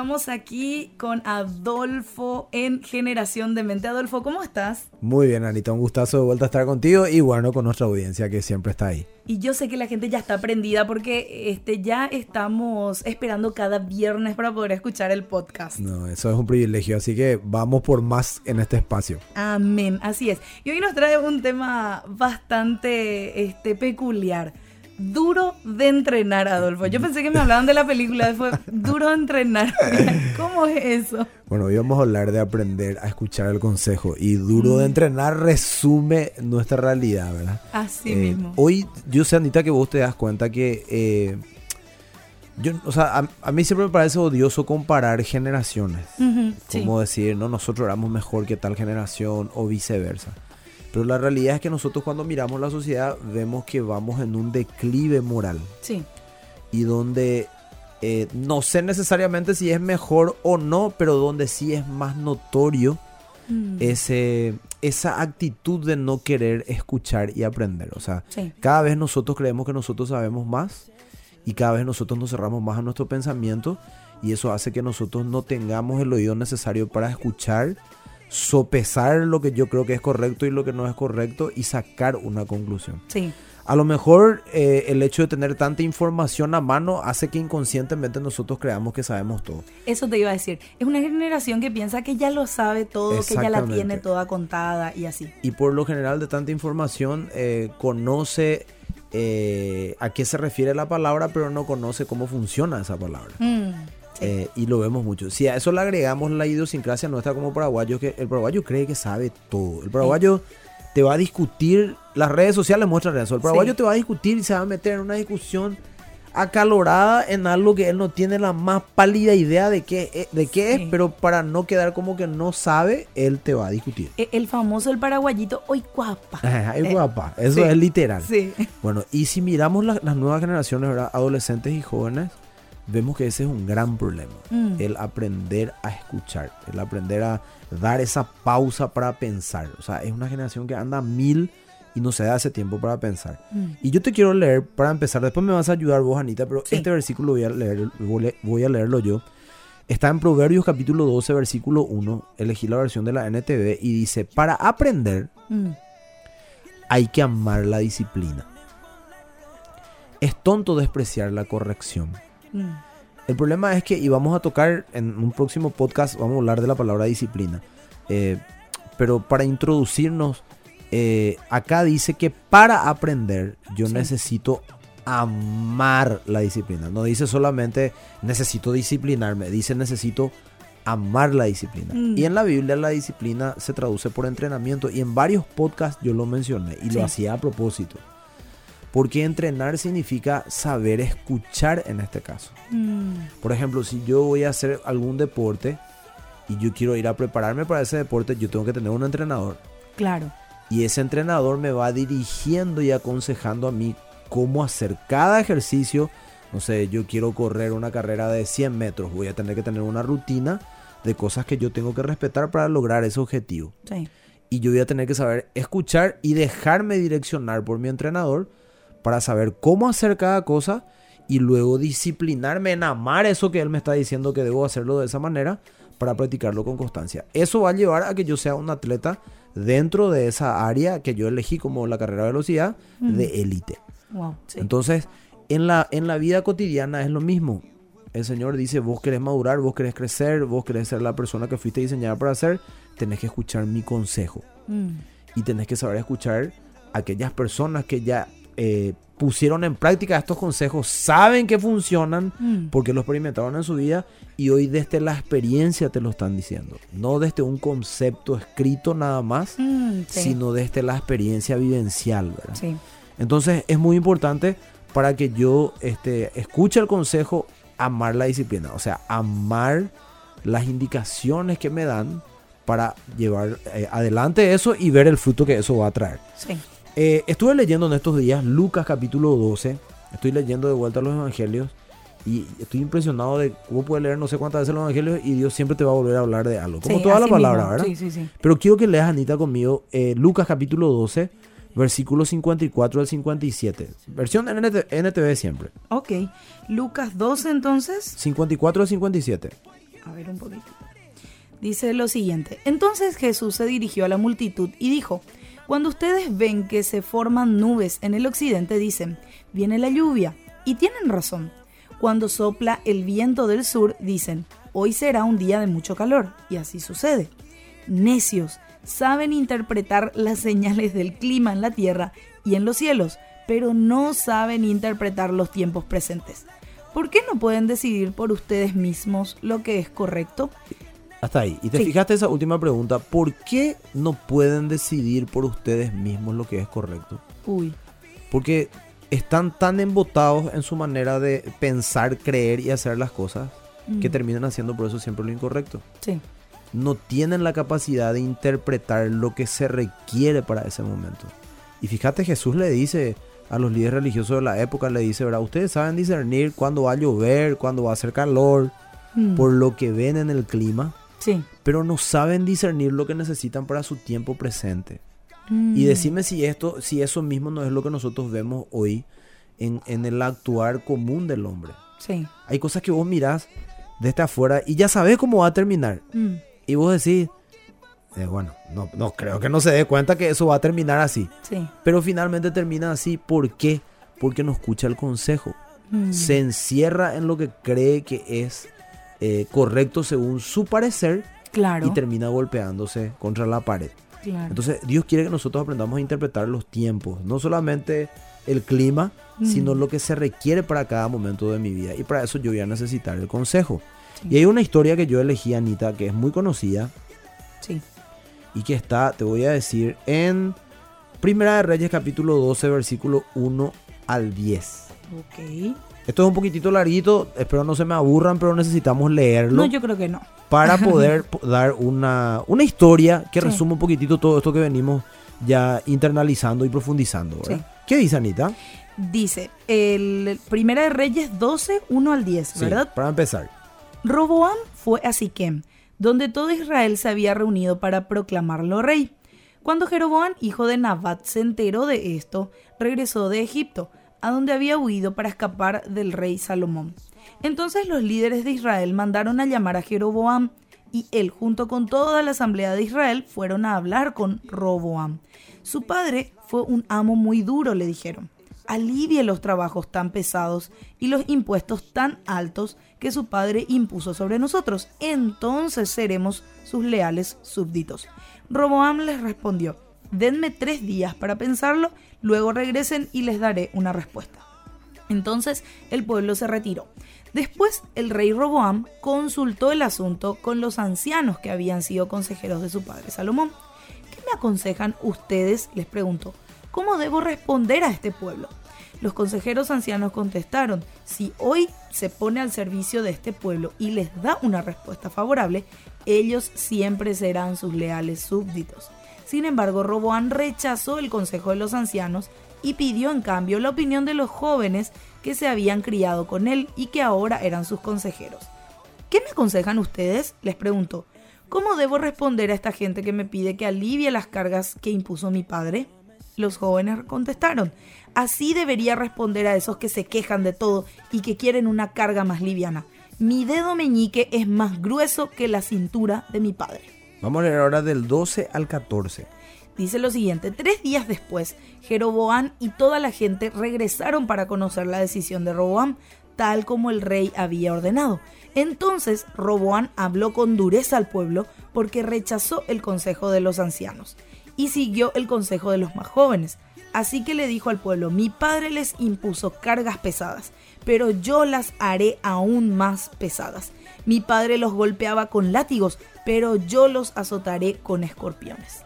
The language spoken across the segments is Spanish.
Estamos aquí con Adolfo en Generación de Mente. Adolfo, ¿cómo estás? Muy bien, Anita, un gustazo de vuelta a estar contigo y bueno, con nuestra audiencia que siempre está ahí. Y yo sé que la gente ya está prendida porque este, ya estamos esperando cada viernes para poder escuchar el podcast. No, eso es un privilegio, así que vamos por más en este espacio. Amén, así es. Y hoy nos trae un tema bastante este, peculiar duro de entrenar, Adolfo. Yo pensé que me hablaban de la película, después duro de entrenar. ¿Cómo es eso? Bueno, hoy vamos a hablar de aprender a escuchar el consejo y duro de mm. entrenar resume nuestra realidad, ¿verdad? Así eh, mismo. Hoy, yo sé, Anita, que vos te das cuenta que... Eh, yo, o sea, a, mí siempre me parece odioso comparar generaciones. como decir, no, nosotros éramos mejor que tal generación o viceversa. Pero la realidad es que nosotros cuando miramos la sociedad vemos que vamos en un declive moral. Sí. Y donde eh, no sé necesariamente si es mejor o no, pero donde sí es más notorio mm. ese, esa actitud de no querer escuchar y aprender. O sea, cada vez nosotros creemos que nosotros sabemos más y cada vez nosotros nos cerramos más a nuestro pensamiento y eso hace que nosotros no tengamos el oído necesario para escuchar sopesar lo que yo creo que es correcto y lo que no es correcto y sacar una conclusión. Sí. A lo mejor eh, el hecho de tener tanta información a mano hace que inconscientemente nosotros creamos que sabemos todo. Eso te iba a decir. Es una generación que piensa que ya lo sabe todo, que ya la tiene toda contada y así. Y por lo general de tanta información eh, conoce eh, a qué se refiere la palabra, pero no conoce cómo funciona esa palabra. Mm. Eh, y lo vemos mucho. Si a eso le agregamos la idiosincrasia nuestra como paraguayo, que el paraguayo cree que sabe todo. El paraguayo te va a discutir, las redes sociales muestran eso. El paraguayo te va a discutir y se va a meter en una discusión acalorada en algo que él no tiene la más pálida idea de qué, eh, de qué es, pero para no quedar como que no sabe, él te va a discutir. E, el, famoso el paraguayito, hoy guapa. Ay, eh, guapa, eso es literal. Bueno, y si miramos las nuevas generaciones, adolescentes y jóvenes, vemos que ese es un gran problema. Mm. El aprender a escuchar, el aprender a dar esa pausa para pensar. O sea, es una generación que anda mil y no se da ese tiempo para pensar. Mm. Y yo te quiero leer para empezar, después me vas a ayudar vos, Anita, pero este versículo voy a, leer, voy a leerlo yo. Está en Proverbios capítulo 12, versículo 1. Elegí la versión de la NTV y dice, para aprender mm. hay que amar la disciplina. Es tonto despreciar la corrección. Mm. El problema es que, y vamos a tocar en un próximo podcast, vamos a hablar de la palabra disciplina. Eh, pero para introducirnos, eh, acá dice que para aprender yo necesito amar la disciplina. No dice solamente necesito disciplinarme, dice necesito amar la disciplina. Mm. Y en la Biblia la disciplina se traduce por entrenamiento y en varios podcasts yo lo mencioné y lo hacía a propósito. Porque entrenar significa saber escuchar en este caso. Mm. Por ejemplo, si yo voy a hacer algún deporte y yo quiero ir a prepararme para ese deporte, yo tengo que tener un entrenador. Claro. Y ese entrenador me va dirigiendo y aconsejando a mí cómo hacer cada ejercicio. No sé, yo quiero correr una carrera de 100 metros, voy a tener que tener una rutina de cosas que yo tengo que respetar para lograr ese objetivo. Sí. Y yo voy a tener que saber escuchar y dejarme direccionar por mi entrenador para saber cómo hacer cada cosa y luego disciplinarme en amar eso que él me está diciendo que debo hacerlo de esa manera para practicarlo con constancia. Eso va a llevar a que yo sea un atleta dentro de esa área que yo elegí como la carrera de velocidad de élite. Entonces, en la, en la vida cotidiana es lo mismo. El Señor dice, vos querés madurar, vos querés crecer, vos querés ser la persona que fuiste diseñada para ser, tenés que escuchar mi consejo. Mm. Y tenés que saber escuchar a aquellas personas que ya eh, pusieron en práctica estos consejos, saben que funcionan mm. porque lo experimentaron en su vida y hoy desde la experiencia te lo están diciendo. No desde un concepto escrito nada más, mm, sino desde la experiencia vivencial. Entonces es muy importante para que yo este, escuche el consejo, amar la disciplina, o sea, amar las indicaciones que me dan para llevar eh, adelante eso y ver el fruto que eso va a traer. Sí. Eh, estuve leyendo en estos días Lucas capítulo 12. Estoy leyendo de vuelta los evangelios. Y estoy impresionado de cómo puede leer no sé cuántas veces los evangelios y Dios siempre te va a volver a hablar de algo. Como toda la palabra, ¿verdad? Sí, sí, sí. Pero quiero que leas, Anita, conmigo eh, Lucas capítulo 12, versículos 54 al 57. Versión NTV siempre. Ok. Lucas 12 entonces. 54 al 57. A ver un poquito. Dice lo siguiente. Entonces Jesús se dirigió a la multitud y dijo, cuando ustedes ven que se forman nubes en el occidente, dicen, viene la lluvia. Y tienen razón. Cuando sopla el viento del sur, dicen, hoy será un día de mucho calor. Y así sucede. Necios, saben interpretar las señales del clima en la tierra y en los cielos, pero no saben interpretar los tiempos presentes. ¿Por qué no pueden decidir por ustedes mismos lo que es correcto? Hasta ahí. Y te fijaste esa última pregunta, ¿por qué no pueden decidir por ustedes mismos lo que es correcto? Uy. Porque están tan embotados en su manera de pensar, creer y hacer las cosas que mm. terminan haciendo por eso siempre lo incorrecto. Sí. No tienen la capacidad de interpretar lo que se requiere para ese momento. Y fíjate, Jesús le dice a los líderes religiosos de la época, le dice, ¿verdad? Ustedes saben discernir cuándo va a llover, cuándo va a hacer calor, mm. por lo que ven en el clima. Sí. Pero no saben discernir lo que necesitan para su tiempo presente. Mm. Y decime si esto, si eso mismo no es lo que nosotros vemos hoy en, el actuar común del hombre. Sí. Hay cosas que vos mirás desde afuera y ya sabes cómo va a terminar. Mm. Y vos decís, eh, bueno, no, no creo que no se dé cuenta que eso va a terminar así. Sí. Pero finalmente termina así. ¿Por qué? Porque no escucha el consejo. Mm. Se encierra en lo que cree que es eh, correcto según su parecer claro. y termina golpeándose contra la pared. Claro. Entonces Dios quiere que nosotros aprendamos a interpretar los tiempos, no solamente el clima, Mm. sino lo que se requiere para cada momento de mi vida. Y para eso yo voy a necesitar el consejo. Y hay una historia que yo elegí, Anita, que es muy conocida. Sí. Y que está, te voy a decir, en Primera de Reyes capítulo 12, versículo 1 al 10. Ok. Esto es un poquitito larguito, espero no se me aburran, pero necesitamos leerlo. No, yo creo que no. Para poder dar una, una historia que resuma un poquitito todo esto que venimos ya internalizando y profundizando. ¿verdad? ¿Qué dice Anita? Dice, el Primera de Reyes 12, 1 al 10, ¿verdad? para empezar. Roboam fue a Siquem, donde todo Israel se había reunido para proclamarlo rey. Cuando Jeroboam, hijo de Nabat, se enteró de esto, regresó de Egipto, a donde había huido para escapar del rey Salomón. Entonces los líderes de Israel mandaron a llamar a Jeroboam, y él junto con toda la asamblea de Israel fueron a hablar con Roboam. Su padre fue un amo muy duro, le dijeron alivie los trabajos tan pesados y los impuestos tan altos que su padre impuso sobre nosotros. Entonces seremos sus leales súbditos. Roboam les respondió, denme tres días para pensarlo, luego regresen y les daré una respuesta. Entonces el pueblo se retiró. Después el rey Roboam consultó el asunto con los ancianos que habían sido consejeros de su padre Salomón. ¿Qué me aconsejan ustedes? les preguntó. ¿Cómo debo responder a este pueblo? Los consejeros ancianos contestaron, si hoy se pone al servicio de este pueblo y les da una respuesta favorable, ellos siempre serán sus leales súbditos. Sin embargo, Roboán rechazó el consejo de los ancianos y pidió en cambio la opinión de los jóvenes que se habían criado con él y que ahora eran sus consejeros. ¿Qué me aconsejan ustedes? les preguntó. ¿Cómo debo responder a esta gente que me pide que alivie las cargas que impuso mi padre? Los jóvenes contestaron, así debería responder a esos que se quejan de todo y que quieren una carga más liviana. Mi dedo meñique es más grueso que la cintura de mi padre. Vamos a leer ahora del 12 al 14. Dice lo siguiente, tres días después, Jeroboam y toda la gente regresaron para conocer la decisión de Roboam, tal como el rey había ordenado. Entonces Roboam habló con dureza al pueblo porque rechazó el consejo de los ancianos y siguió el consejo de los más jóvenes. Así que le dijo al pueblo, mi padre les impuso cargas pesadas, pero yo las haré aún más pesadas. Mi padre los golpeaba con látigos, pero yo los azotaré con escorpiones.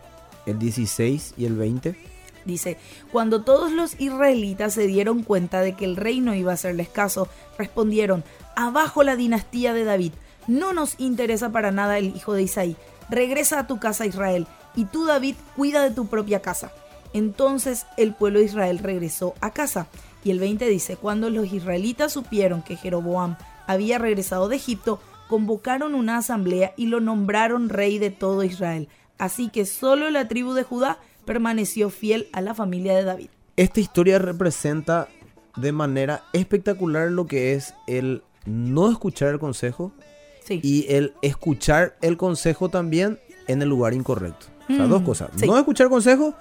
El 16 y el 20. Dice, cuando todos los israelitas se dieron cuenta de que el rey no iba a hacerles caso, respondieron, abajo la dinastía de David, no nos interesa para nada el hijo de Isaí, regresa a tu casa Israel, y tú David cuida de tu propia casa. Entonces el pueblo de Israel regresó a casa. Y el 20 dice, cuando los israelitas supieron que Jeroboam había regresado de Egipto, convocaron una asamblea y lo nombraron rey de todo Israel. Así que solo la tribu de Judá permaneció fiel a la familia de David. Esta historia representa de manera espectacular lo que es el no escuchar el consejo y el escuchar el consejo también en el lugar incorrecto. O sea, dos mm, cosas. No escuchar consejo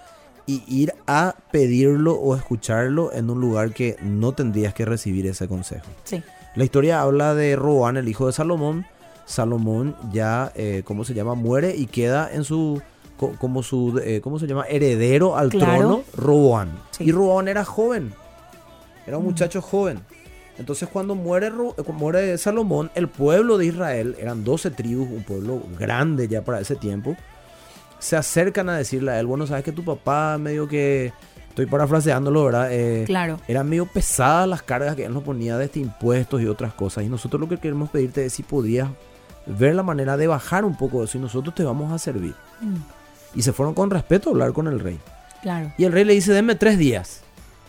y ir a pedirlo o escucharlo en un lugar que no tendrías que recibir ese consejo. Sí. La historia habla de Roboán, el hijo de Salomón. Salomón ya, eh, ¿cómo se llama? Muere y queda en su, como su, eh, ¿cómo se llama? Heredero al trono, Roboán. Y Roboán era joven, era un mm. muchacho joven. Entonces cuando muere, eh, muere Salomón, el pueblo de Israel, eran 12 tribus, un pueblo grande ya para ese tiempo, se acercan a decirle a él, bueno, sabes que tu papá medio que, estoy parafraseándolo, ¿verdad? Eh, claro. Eran medio pesadas las cargas que él nos ponía de este impuestos y otras cosas. Y nosotros lo que queremos pedirte es si podías ver la manera de bajar un poco eso y nosotros te vamos a servir. Mm. Y se fueron con respeto a hablar con el rey. Claro. Y el rey le dice, denme tres días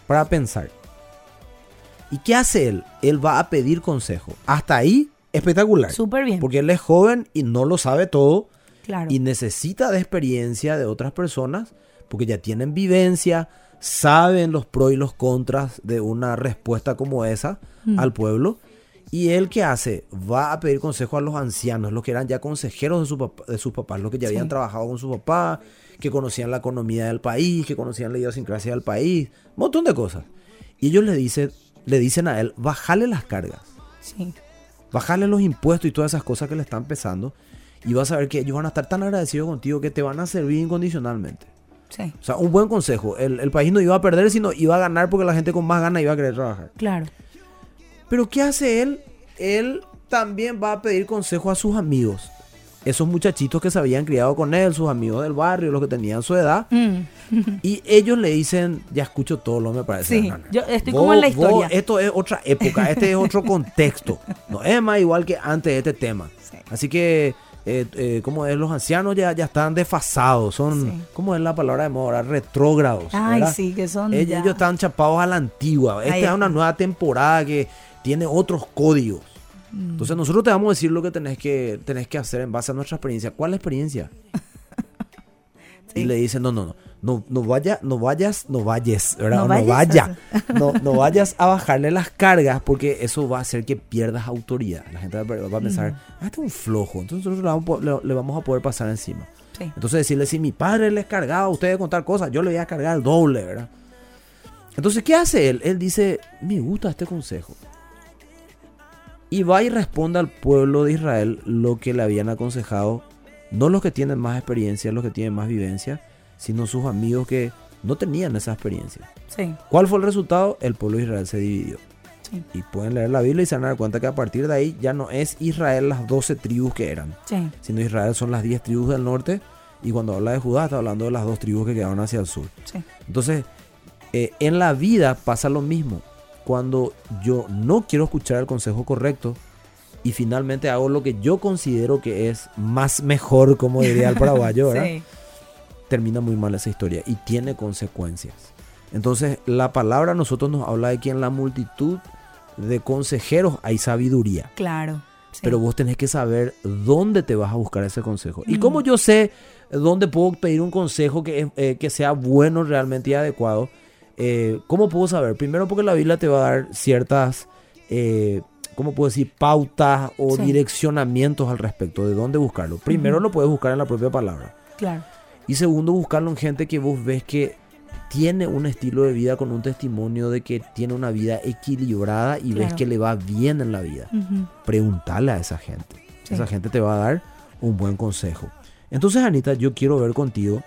para pensar. ¿Y qué hace él? Él va a pedir consejo. Hasta ahí, espectacular. Súper bien. Porque él es joven y no lo sabe todo y necesita de experiencia de otras personas porque ya tienen vivencia, saben los pros y los contras de una respuesta como esa mm. al pueblo. Y él que hace, va a pedir consejo a los ancianos, los que eran ya consejeros de, su de sus papás, los que ya habían trabajado con su papá, que conocían la economía del país, que conocían la idiosincrasia del país, un montón de cosas. Y ellos le dicen, le dicen a él, bájale las cargas. Sí. Bájale los impuestos y todas esas cosas que le están pesando y vas a ver que ellos van a estar tan agradecidos contigo que te van a servir incondicionalmente. Sí. O sea, un buen consejo. El, país no iba a perder, sino iba a ganar porque la gente con más ganas iba a querer trabajar. Claro. Pero ¿qué hace él? Él también va a pedir consejo a sus amigos. Esos muchachitos que se habían criado con él, sus amigos del barrio, los que tenían su edad. Mm. y ellos le dicen, ya escucho todo lo me parece. Sí, yo estoy como en la historia. esto es otra época, este es otro contexto. No es más igual que antes de este tema. Así que eh, eh, como es, los ancianos ya, ya están desfasados, son, ¿cómo es la palabra de moda? Retrógrados. Ay, sí, que son. Ellos, están chapados a la antigua. Esta es una nueva temporada que tiene otros códigos. Mm. Entonces nosotros te vamos a decir lo que tenés que, tenés que hacer en base a nuestra experiencia. ¿Cuál es la experiencia? Y le dicen, no, no, no no, no, vaya, no vayas, no vayas, ¿verdad? No, vaya, no, no vayas a bajarle las cargas porque eso va a hacer que pierdas autoridad. La gente va a pensar, ah, este es un flojo, entonces nosotros le vamos, a poder pasar encima. Entonces decirle, si mi padre les cargaba a ustedes contar cosas, yo le voy a cargar el doble, ¿verdad? Entonces, ¿qué hace él? Él dice, me gusta este consejo. Y va y responde al pueblo de Israel lo que le habían aconsejado, no los que tienen más experiencia, los que tienen más vivencia, sino sus amigos que no tenían esa experiencia. Sí. ¿Cuál fue el resultado? El pueblo de Israel se dividió. Sí. Y pueden leer la Biblia y se van a dar cuenta que a partir de ahí ya no es Israel las 12 tribus que eran, sí. sino Israel son las 10 tribus del norte y cuando habla de Judá está hablando de las dos tribus que quedaron hacia el sur. Sí. Entonces, eh, en la vida pasa lo mismo. Cuando yo no quiero escuchar el consejo correcto y finalmente hago lo que yo considero que es más mejor, como diría el paraguayo, ¿verdad? sí termina muy mal esa historia y tiene consecuencias. Entonces, la palabra a nosotros nos habla de que en la multitud de consejeros hay sabiduría. Claro. Pero vos tenés que saber dónde te vas a buscar ese consejo. Y cómo yo sé dónde puedo pedir un consejo que, eh, que sea bueno realmente y adecuado. Eh, ¿Cómo puedo saber? Primero porque la Biblia te va a dar ciertas, eh, ¿cómo puedo decir? Pautas o direccionamientos al respecto de dónde buscarlo. Primero lo puedes buscar en la propia palabra. Claro. Y segundo, buscarlo en gente que vos ves que tiene un estilo de vida con un testimonio de que tiene una vida equilibrada y ves que le va bien en la vida. Pregúntale a esa gente. Esa gente te va a dar un buen consejo. Entonces, Anita, yo quiero ver contigo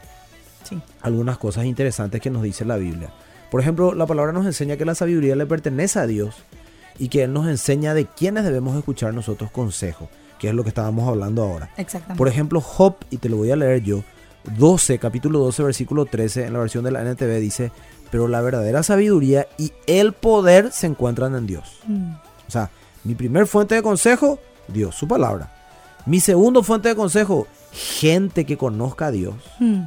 algunas cosas interesantes que nos dice la Biblia. Por ejemplo, la palabra nos enseña que la sabiduría le pertenece a Dios y que Él nos enseña de quiénes debemos escuchar nosotros consejo, que es lo que estábamos hablando ahora. Exactamente. Por ejemplo, Job, y te lo voy a leer yo, 12, capítulo 12, versículo 13, en la versión de la NTV dice, pero la verdadera sabiduría y el poder se encuentran en Dios. Mm. O sea, mi primer fuente de consejo, Dios, su palabra. Mi segundo fuente de consejo, gente que conozca a Dios mm.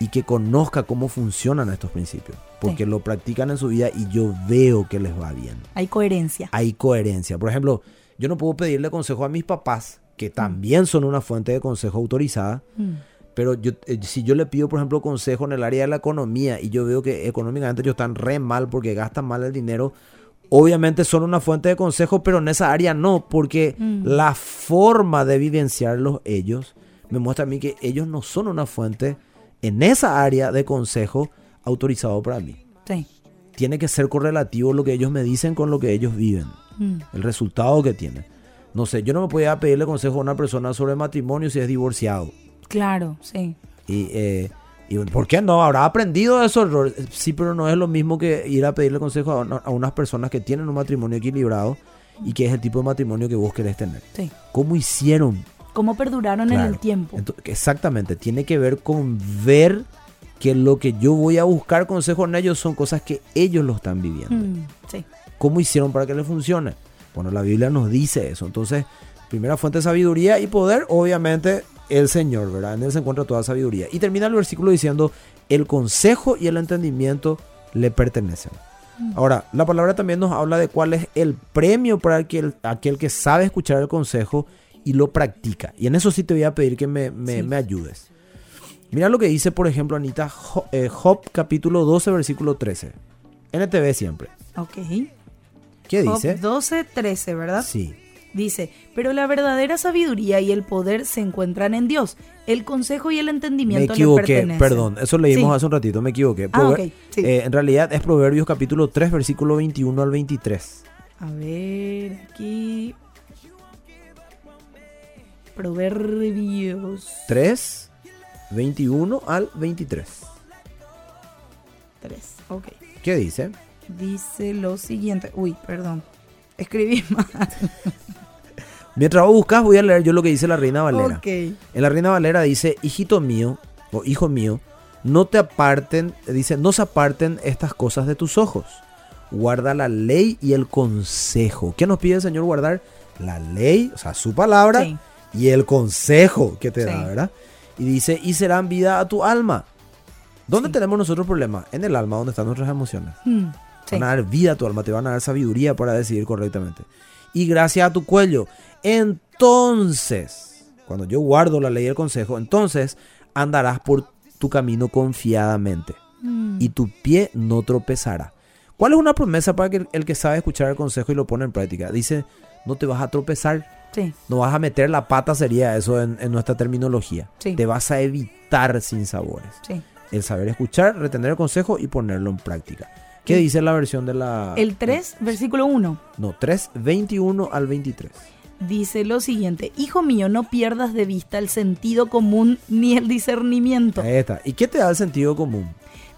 Y que conozca cómo funcionan estos principios. Porque lo practican en su vida y yo veo que les va bien. Hay coherencia. Hay coherencia. Por ejemplo, yo no puedo pedirle consejo a mis papás, que también son una fuente de consejo autorizada. Mm. Pero yo, eh, si yo le pido, por ejemplo, consejo en el área de la economía y yo veo que económicamente ellos están re mal porque gastan mal el dinero, obviamente son una fuente de consejo, pero en esa área no, porque mm. la forma de vivenciarlos ellos me muestra a mí que ellos no son una fuente en esa área de consejo autorizado para mí. Sí. Tiene que ser correlativo lo que ellos me dicen con lo que ellos viven, mm. el resultado que tienen. No sé, yo no me podía pedirle consejo a una persona sobre matrimonio si es divorciado. Claro, sí. Y, eh, y ¿por qué no? Habrá aprendido de esos errores. Sí, pero no es lo mismo que ir a pedirle consejo a, unas personas que tienen un matrimonio equilibrado y que es el tipo de matrimonio que vos querés tener. Sí. ¿Cómo hicieron? ¿Cómo perduraron en el tiempo? exactamente, tiene que ver con ver que lo que yo voy a buscar consejo en ellos son cosas que ellos lo están viviendo. Mm, sí. ¿Cómo hicieron para que les funcione? Bueno, la Biblia nos dice eso. Entonces, primera fuente de sabiduría y poder, obviamente, el Señor, ¿verdad? En él se encuentra toda sabiduría. Y termina el versículo diciendo, el consejo y el entendimiento le pertenecen. Mm. Ahora, la palabra también nos habla de cuál es el premio para aquel, aquel que sabe escuchar el consejo y lo practica. Y en eso sí te voy a pedir que me, me, ayudes. Mira lo que dice, por ejemplo, Anita, eh, Job, capítulo 12, versículo 13. NTV siempre. Ok. ¿Qué dice? 12, 13, ¿verdad? Sí. Dice, pero la verdadera sabiduría y el poder se encuentran en Dios. El consejo y el entendimiento me equivoqué, perdón, eso leímos hace un ratito, me equivoqué. Ah, eh, en realidad es Proverbios capítulo 3, versículo 21 al 23. A ver, aquí... Proverbios 3, 21 al 23. 3, ok. ¿Qué dice? Dice lo siguiente. Uy, perdón. Escribí mal. Mientras vos buscas, voy a leer yo lo que dice la Reina Valera. En la Reina Valera dice, hijito mío, o hijo mío, no te aparten, dice, no se aparten estas cosas de tus ojos. Guarda la ley y el consejo. ¿Qué nos pide el Señor guardar? La ley, o sea, su palabra y el consejo que te da, ¿verdad? Y dice, y serán vida a tu alma. ¿Dónde tenemos nosotros problemas? En el alma, donde están nuestras emociones. Hmm, van a dar vida a tu alma, te van a dar sabiduría para decidir correctamente. Y gracias a tu cuello. Entonces, cuando yo guardo la ley y el consejo, entonces andarás por tu camino confiadamente mm. y tu pie no tropezará. ¿Cuál es una promesa para que el, que sabe escuchar el consejo y lo pone en práctica? Dice, no te vas a tropezar. No vas a meter la pata, sería eso en, nuestra terminología. Te vas a evitar sin sabores. El saber escuchar, retener el consejo y ponerlo en práctica. ¿Qué dice la versión de la... El 3, versículo 1. No, 3, 21 al 23 dice lo siguiente, hijo mío, no pierdas de vista el sentido común ni el discernimiento. Ahí está. ¿Y qué te da el sentido común?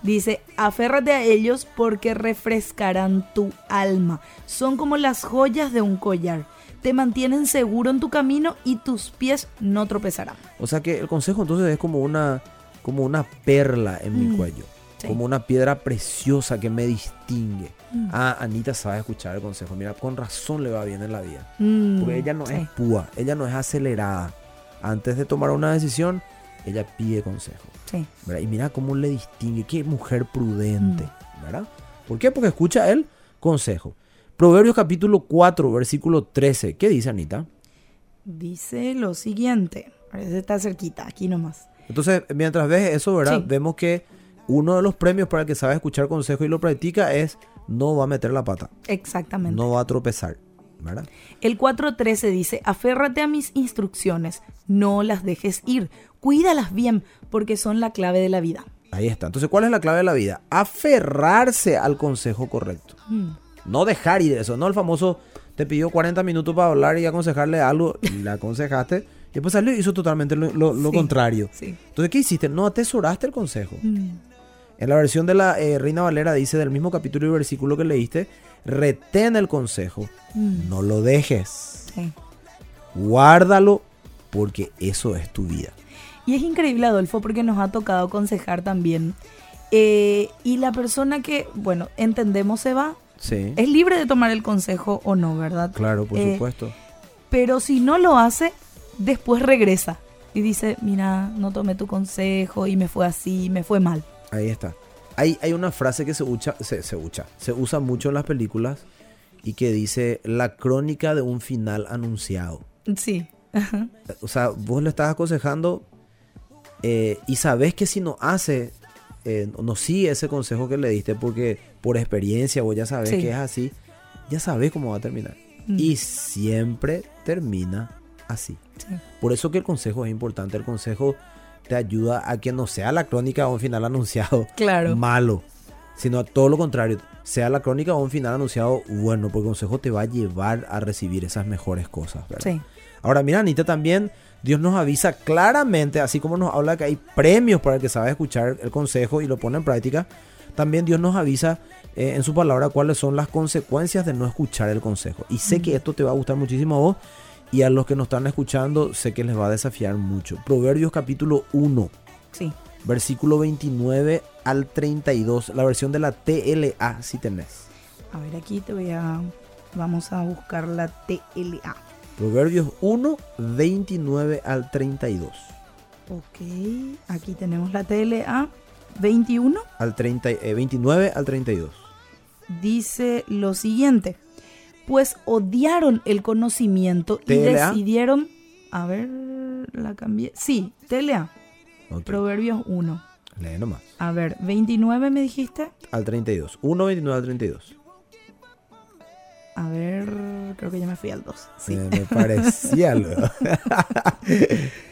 Dice, aférrate a ellos porque refrescarán tu alma. Son como las joyas de un collar. Te mantienen seguro en tu camino y tus pies no tropezarán. O sea que el consejo entonces es como una, como una perla en mi mm. cuello como una piedra preciosa que me distingue. Mm. Ah, Anita sabe escuchar el consejo. Mira, con razón le va bien en la vida. Mm, Porque ella no es púa, ella no es acelerada. Antes de tomar una decisión, ella pide consejo. Sí. Y mira cómo le distingue. Qué mujer prudente. ¿Verdad? ¿Por qué? Porque escucha el consejo. Proverbios capítulo 4, versículo 13. ¿Qué dice Anita? Dice lo siguiente. Está cerquita, aquí nomás. Entonces, mientras ves eso, ¿verdad? Vemos que uno de los premios para el que sabe escuchar consejo y lo practica es no va a meter la pata. Exactamente. No va a tropezar. ¿verdad? El 4.13 dice, aférrate a mis instrucciones, no las dejes ir, cuídalas bien, porque son la clave de la vida. Ahí está. Entonces, ¿cuál es la clave de la vida? Aferrarse al consejo correcto. Mm. No dejar ir eso, no el famoso, te pidió 40 minutos para hablar y aconsejarle algo, y le aconsejaste, y después salió y hizo totalmente lo, contrario. Entonces, ¿qué hiciste? No atesoraste el consejo. Mm. En la versión de la eh, Reina Valera dice del mismo capítulo y versículo que leíste, retén el consejo, mm. no lo dejes. Guárdalo porque eso es tu vida. Y es increíble, Adolfo, porque nos ha tocado aconsejar también. Eh, y la persona que, bueno, entendemos se va, sí. es libre de tomar el consejo o no, ¿verdad? Claro, por eh, supuesto. Pero si no lo hace, después regresa y dice, mira, no tomé tu consejo y me fue así, me fue mal. Ahí está. Hay, hay una frase que se usa, se, se, se usa mucho en las películas y que dice la crónica de un final anunciado. Sí. O sea, vos le estás aconsejando eh, y sabes que si no hace, eh, no sigue ese consejo que le diste porque por experiencia vos ya sabes que es así, ya sabes cómo va a terminar. Mm. Y siempre termina así. Por eso que el consejo es importante. El consejo te ayuda a que no sea la crónica o un final anunciado claro. malo, sino a todo lo contrario, sea la crónica o un final anunciado bueno, porque el consejo te va a llevar a recibir esas mejores cosas. Ahora, mira, Anita, también Dios nos avisa claramente, así como nos habla que hay premios para el que sabe escuchar el consejo y lo pone en práctica, también Dios nos avisa eh, en su palabra cuáles son las consecuencias de no escuchar el consejo. Y sé que esto te va a gustar muchísimo a vos y a los que nos están escuchando sé que les va a desafiar mucho. Proverbios capítulo 1. Sí. Versículo 29 al 32. La versión de la TLA si tenés. A ver, aquí te voy a... Vamos a buscar la TLA. Proverbios 1, 29 al 32. Ok, aquí tenemos la TLA 21. Al 30, 29 eh, al 32. Dice lo siguiente pues odiaron el conocimiento y decidieron... A ver, la cambié. Sí, TLA. Proverbios 1. Lee nomás. A ver, 29 me dijiste. Al 32. 1, 29 al 32. A ver, creo que ya me fui al 2. Sí. me parecía lo.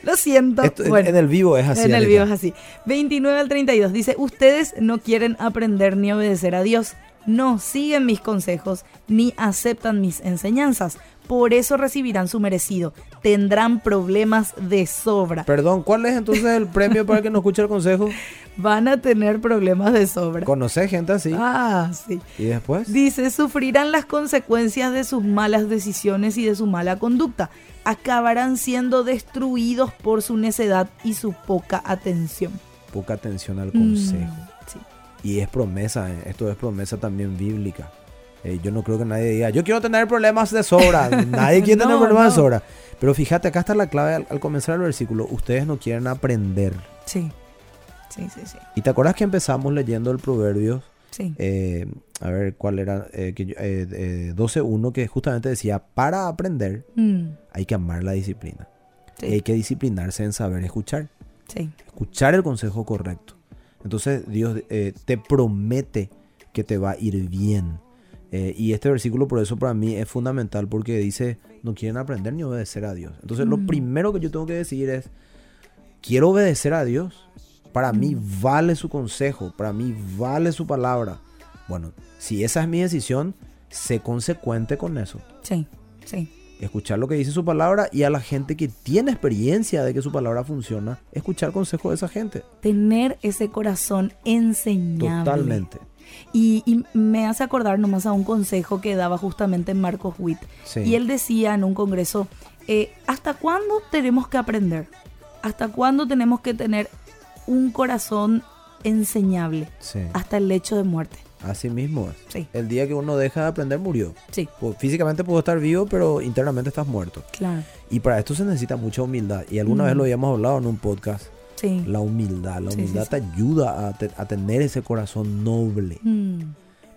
lo siento. en el vivo es así. En el vivo es así. 29 al 32 dice, ustedes no quieren aprender ni obedecer a Dios no siguen mis consejos ni aceptan mis enseñanzas. Por eso recibirán su merecido. Tendrán problemas de sobra. Perdón, ¿cuál es entonces el premio para que no escuche el consejo? Van a tener problemas de sobra. ¿Conoce gente así? Ah, sí. ¿Y después? Dice, sufrirán las consecuencias de sus malas decisiones y de su mala conducta. Acabarán siendo destruidos por su necedad y su poca atención. Poca atención al consejo. Y es promesa, eh, esto es promesa también bíblica. Eh, yo no creo que nadie diga, yo quiero tener problemas de sobra. nadie quiere tener problemas de sobra. Pero fíjate, acá está la clave al, comenzar el versículo. Ustedes no quieren aprender. Sí. Sí, sí, sí. ¿Y te acuerdas que empezamos leyendo el proverbio? Sí. Eh, a ver, ¿cuál era? Eh, que, 12.1 que justamente decía, para aprender mm. hay que amar la disciplina. hay que disciplinarse en saber escuchar. Sí. Escuchar el consejo correcto. Entonces Dios eh, te promete que te va a ir bien. Eh, y este versículo por eso para mí es fundamental porque dice, no quieren aprender ni obedecer a Dios. Entonces lo primero que yo tengo que decir es, quiero obedecer a Dios. Para mí vale su consejo, para mí vale su palabra. Bueno, si esa es mi decisión, sé consecuente con eso. Sí, sí escuchar lo que dice su palabra y a la gente que tiene experiencia de que su palabra funciona, escuchar consejos de esa gente. Tener ese corazón enseñable. Totalmente. Y, me hace acordar nomás a un consejo que daba justamente Marcos Witt. Y él decía en un congreso, eh, ¿hasta cuándo tenemos que aprender? ¿Hasta cuándo tenemos que tener un corazón enseñable? Hasta el lecho de muerte. Así mismo es. El día que uno deja de aprender murió. Sí. Pues, físicamente puedo estar vivo, pero internamente estás muerto. Claro. Y para esto se necesita mucha humildad. Y alguna vez lo habíamos hablado en un podcast. Sí. La humildad. La humildad te ayuda a, tener ese corazón noble. Mm.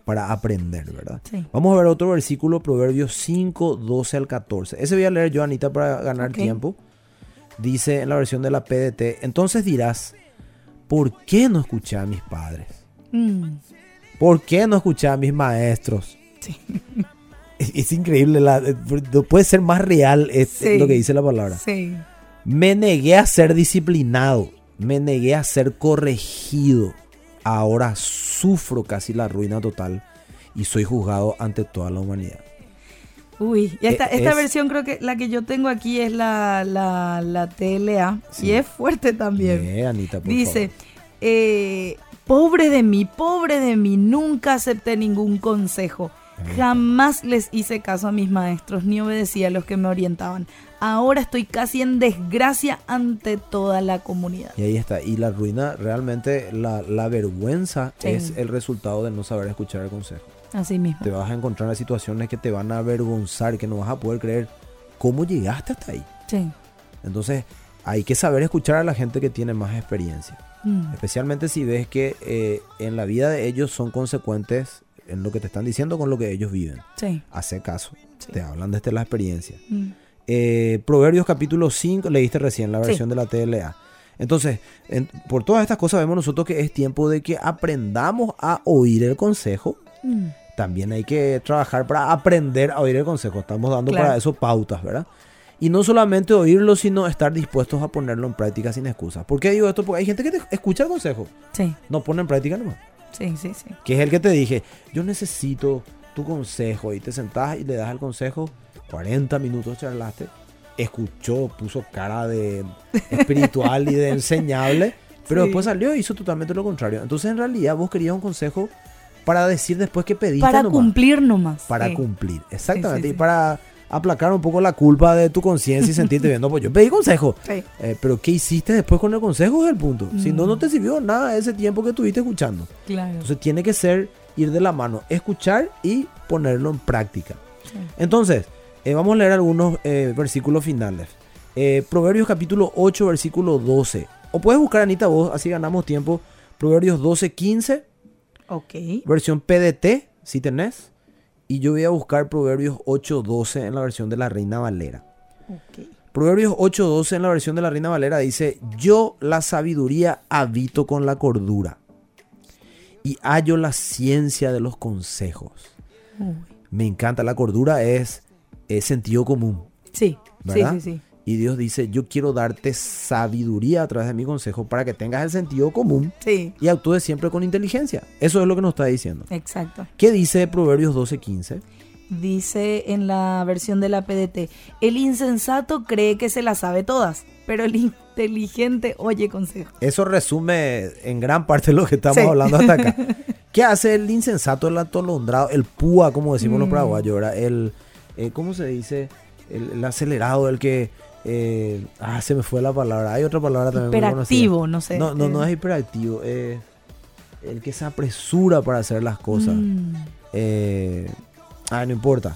Para aprender, ¿verdad? Vamos a ver otro versículo, Proverbios 5, 12 al 14. Ese voy a leer yo, Anita, para ganar tiempo. Dice en la versión de la PDT, entonces dirás, ¿por qué no escuché a mis padres? Mm. ¿Por qué no escuché a mis maestros? Sí. Es, increíble, eh, puede ser más real lo que dice la palabra. Sí. Me negué a ser disciplinado, me negué a ser corregido. Ahora sufro casi la ruina total y soy juzgado ante toda la humanidad. Uy, y esta, e, versión creo que la que yo tengo aquí es la, la, TLA y es fuerte también. Anita, por Dice, eh, Pobre de mí, pobre de mí, nunca acepté ningún consejo. Jamás les hice caso a mis maestros ni obedecí a los que me orientaban. Ahora estoy casi en desgracia ante toda la comunidad. Y ahí está. Y la ruina, realmente la, vergüenza es el resultado de no saber escuchar el consejo. Así mismo. Te vas a encontrar en situaciones que te van a avergonzar, que no vas a poder creer cómo llegaste hasta ahí. Sí. Entonces, hay que saber escuchar a la gente que tiene más experiencia. Mm. Especialmente si ves que eh, en la vida de ellos son consecuentes en lo que te están diciendo con lo que ellos viven. Sí. Hace caso. Te hablan desde la experiencia. Mm. Eh, Proverbios capítulo 5, leíste recién la versión de la TLA. Entonces, por todas estas cosas vemos nosotros que es tiempo de que aprendamos a oír el consejo mm. también hay que trabajar para aprender a oír el consejo. Estamos dando para eso pautas, ¿verdad? Y no solamente oírlo, sino estar dispuestos a ponerlo en práctica sin excusas. ¿Por qué digo esto? Porque hay gente que te escucha el consejo. Sí. No pone en práctica nomás. Sí, sí, sí. Que es el que te dije, yo necesito tu consejo. Y te sentás y le das el consejo. 40 minutos charlaste. Escuchó, puso cara de espiritual y de enseñable. Pero después salió y hizo totalmente lo contrario. Entonces, en realidad, vos querías un consejo para decir después que pediste. Para cumplir nomás. Para cumplir, exactamente. y para aplacar un poco la culpa de tu conciencia y sentirte viendo, pues yo pedí consejo. Eh, pero ¿qué hiciste después con el consejo? Es el punto. Si no, no te mm. sirvió nada ese tiempo que estuviste escuchando. Claro. Entonces tiene que ser ir de la mano, escuchar y ponerlo en práctica. Entonces, eh, vamos a leer algunos eh, versículos finales. Proverbios capítulo 8, versículo 12. O puedes buscar, Anita, vos, así ganamos tiempo. Proverbios 12, 15. Ok. Versión PDT, si tenés. Y yo voy a buscar Proverbios 8.12 en la versión de la Reina Valera. Proverbios 8.12 en la versión de la Reina Valera dice, yo la sabiduría habito con la cordura y hallo la ciencia de los consejos. Me encanta, la cordura es, es sentido común. Sí, sí, sí, sí. Y Dios dice, yo quiero darte sabiduría a través de mi consejo para que tengas el sentido común y actúes siempre con inteligencia. Eso es lo que nos está diciendo. Exacto. ¿Qué dice Proverbios 12:15? Dice en la versión de la PDT, el insensato cree que se las sabe todas, pero el inteligente oye consejo. Eso resume en gran parte lo que estamos hablando hasta acá. ¿Qué hace el insensato, el atolondrado, el púa, como decimos los mm. paraguayos, El, eh, ¿cómo se dice? el acelerado, el que eh, ah, se me fue la palabra. Hay otra palabra también. Hiperactivo, no sé. No, no, no es hiperactivo. Es el que se apresura para hacer las cosas. Mm. Eh, ah, no importa.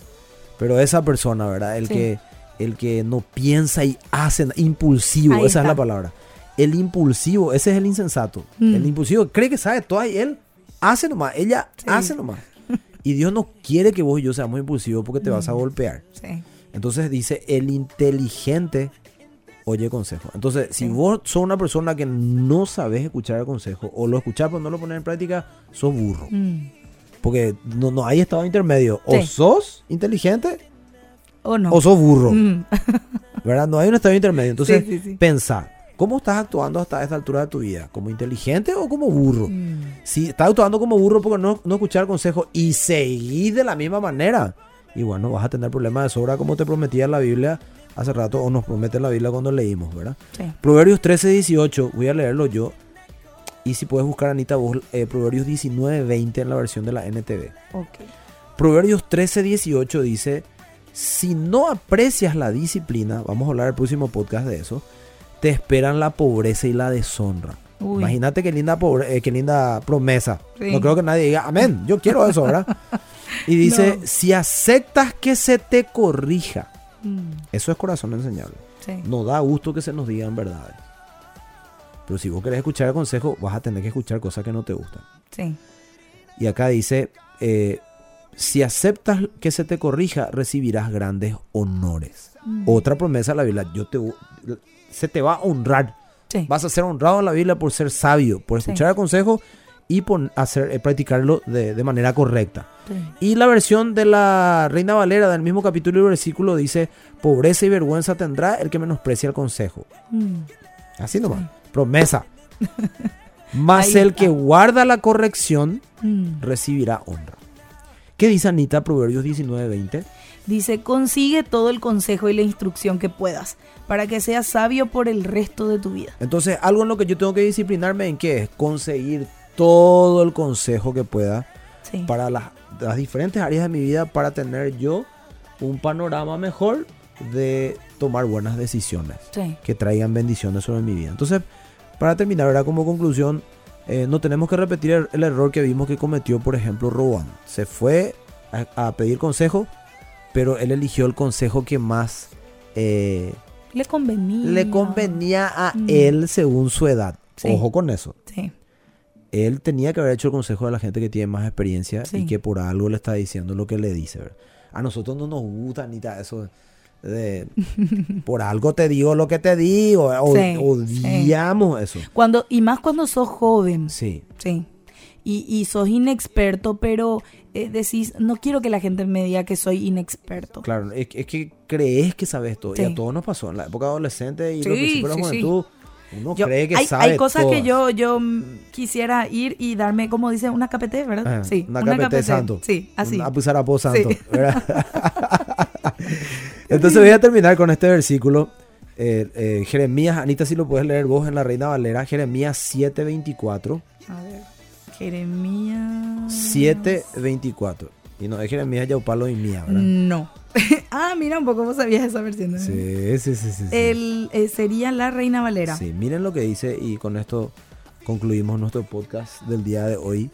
Pero esa persona, ¿verdad? El que el que no piensa y hace, impulsivo, esa es la palabra. El impulsivo, ese es el insensato. Mm. El impulsivo cree que sabe todo y él hace nomás, ella hace nomás. Y Dios no quiere que vos y yo seamos impulsivos porque te vas a mm. golpear. Sí. Entonces dice, el inteligente oye consejo. Entonces, si vos sos una persona que no sabes escuchar el consejo o lo escuchás pero no lo pones en práctica, sos burro. Mm. Porque no, no hay estado intermedio. O sos inteligente o no. O sos burro. Mm. ¿Verdad? No hay un estado intermedio. Entonces, pensá, ¿cómo estás actuando hasta esta altura de tu vida? ¿Como inteligente o como burro? Mm. Si estás actuando como burro porque no, no escuchar el consejo y seguir de la misma manera y bueno, vas a tener problemas de sobra como te prometía la Biblia hace rato o nos promete la Biblia cuando leímos, ¿verdad? Sí. Proverbios 13, 18, voy a leerlo yo. Y si puedes buscar, Anita, vos, eh, Proverbios 19, 20 en la versión de la NTV. Okay. Proverbios 13, 18 dice, si no aprecias la disciplina, vamos a hablar el próximo podcast de eso, te esperan la pobreza y la deshonra. Imagínate qué linda, pobre, eh, qué linda promesa. No creo que nadie diga, amén, yo quiero eso, ¿verdad? Y dice, si aceptas que se te corrija, mm. eso es corazón enseñable. No da gusto que se nos digan verdades. Pero si vos querés escuchar el consejo, vas a tener que escuchar cosas que no te gustan. Sí. Y acá dice, eh, si aceptas que se te corrija, recibirás grandes honores. Mm. Otra promesa de la Biblia, yo te, se te va a honrar. Vas a ser honrado en la Biblia por ser sabio, por escuchar el consejo y por hacer, eh, practicarlo de, manera correcta. Y la versión de la Reina Valera del mismo capítulo y versículo dice, pobreza y vergüenza tendrá el que menosprecia el consejo. Mm. Así nomás, promesa. Más el que guarda la corrección mm. recibirá honra. ¿Qué dice Anita Proverbios 19:20? Dice, consigue todo el consejo y la instrucción que puedas para que seas sabio por el resto de tu vida. Entonces, algo en lo que yo tengo que disciplinarme en qué es conseguir todo el consejo que pueda para las, diferentes áreas de mi vida para tener yo un panorama mejor de tomar buenas decisiones que traigan bendiciones sobre mi vida. Entonces, para terminar, ¿verdad? como conclusión, eh, no tenemos que repetir el, error que vimos que cometió, por ejemplo, Rowan. Se fue a, pedir consejo, pero él eligió el consejo que más eh, le convenía. Le convenía a mm. él según su edad. Ojo con eso. Sí él tenía que haber hecho el consejo de la gente que tiene más experiencia y que por algo le está diciendo lo que le dice. A nosotros no nos gusta ni eso de por algo te digo lo que te digo, odiamos eso. Cuando y más cuando sos joven. Sí. Sí. Y, sos inexperto, pero eh, decís, no quiero que la gente me diga que soy inexperto. Claro, es, que crees que sabes todo. Y a todos nos pasó en la época adolescente y lo principios de la juventud. Uno cree que hay, sabe Hay cosas que yo, yo quisiera ir y darme, como dice, una KPT, ¿verdad? sí. Una, una santo. Sí, así. A pisar a santo, Entonces voy a terminar con este versículo. Eh, eh, Jeremías, Anita, si lo puedes leer vos en la Reina Valera, Jeremías 7:24. A ver, Jeremías 7:24. Y no es Jeremías Yaupalo y mía, ¿verdad? No. ah, mira un poco, vos sabías esa versión. Sí, sí, sí, sí. El, eh, sería la Reina Valera. Sí, miren lo que dice y con esto concluimos nuestro podcast del día de hoy.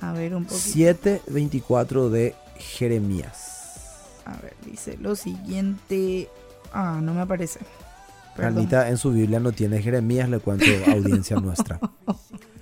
A ver, un poco. 7:24 de Jeremías. A ver, dice lo siguiente. Ah, no me aparece. Carlita en su Biblia no tiene Jeremías, le cuento audiencia nuestra.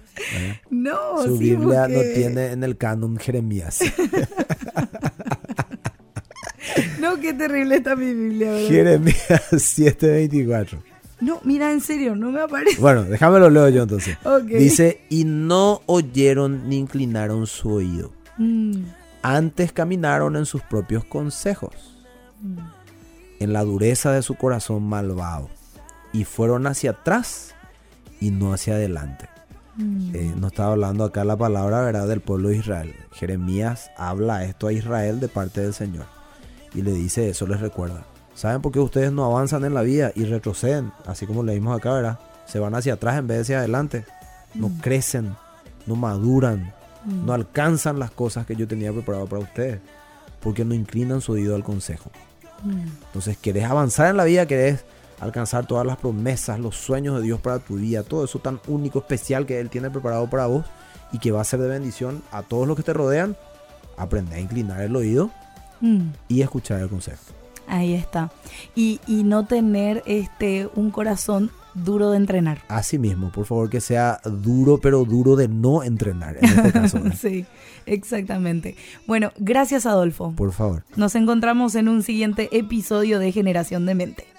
No, Su Biblia no tiene en el canon Jeremías. no, qué terrible está mi Biblia. Jeremías 7:24. No, mira, en serio, no me aparece. Bueno, déjame lo leo yo entonces. Dice, y no oyeron ni inclinaron su oído. Mm. Antes caminaron en sus propios consejos. Mm en la dureza de su corazón malvado y fueron hacia atrás y no hacia adelante. Mm. Eh, no estaba hablando acá la palabra verdad del pueblo de Israel. Jeremías habla esto a Israel de parte del Señor y le dice eso, les recuerda. ¿Saben por qué ustedes no avanzan en la vida y retroceden? Así como leímos acá, ¿verdad? Se van hacia atrás en vez de hacia adelante. No mm. crecen, no maduran, mm. no alcanzan las cosas que yo tenía preparado para ustedes, porque no inclinan su oído al consejo. Entonces, querés avanzar en la vida, querés alcanzar todas las promesas, los sueños de Dios para tu vida, todo eso tan único, especial que Él tiene preparado para vos y que va a ser de bendición a todos los que te rodean, aprende a inclinar el oído mm. y escuchar el consejo. Ahí está. Y, y no tener este un corazón duro de entrenar. Así mismo, por favor que sea duro, pero duro de no entrenar en este caso. sí, exactamente. Bueno, gracias Adolfo. Por favor. Nos encontramos en un siguiente episodio de Generación de Mente.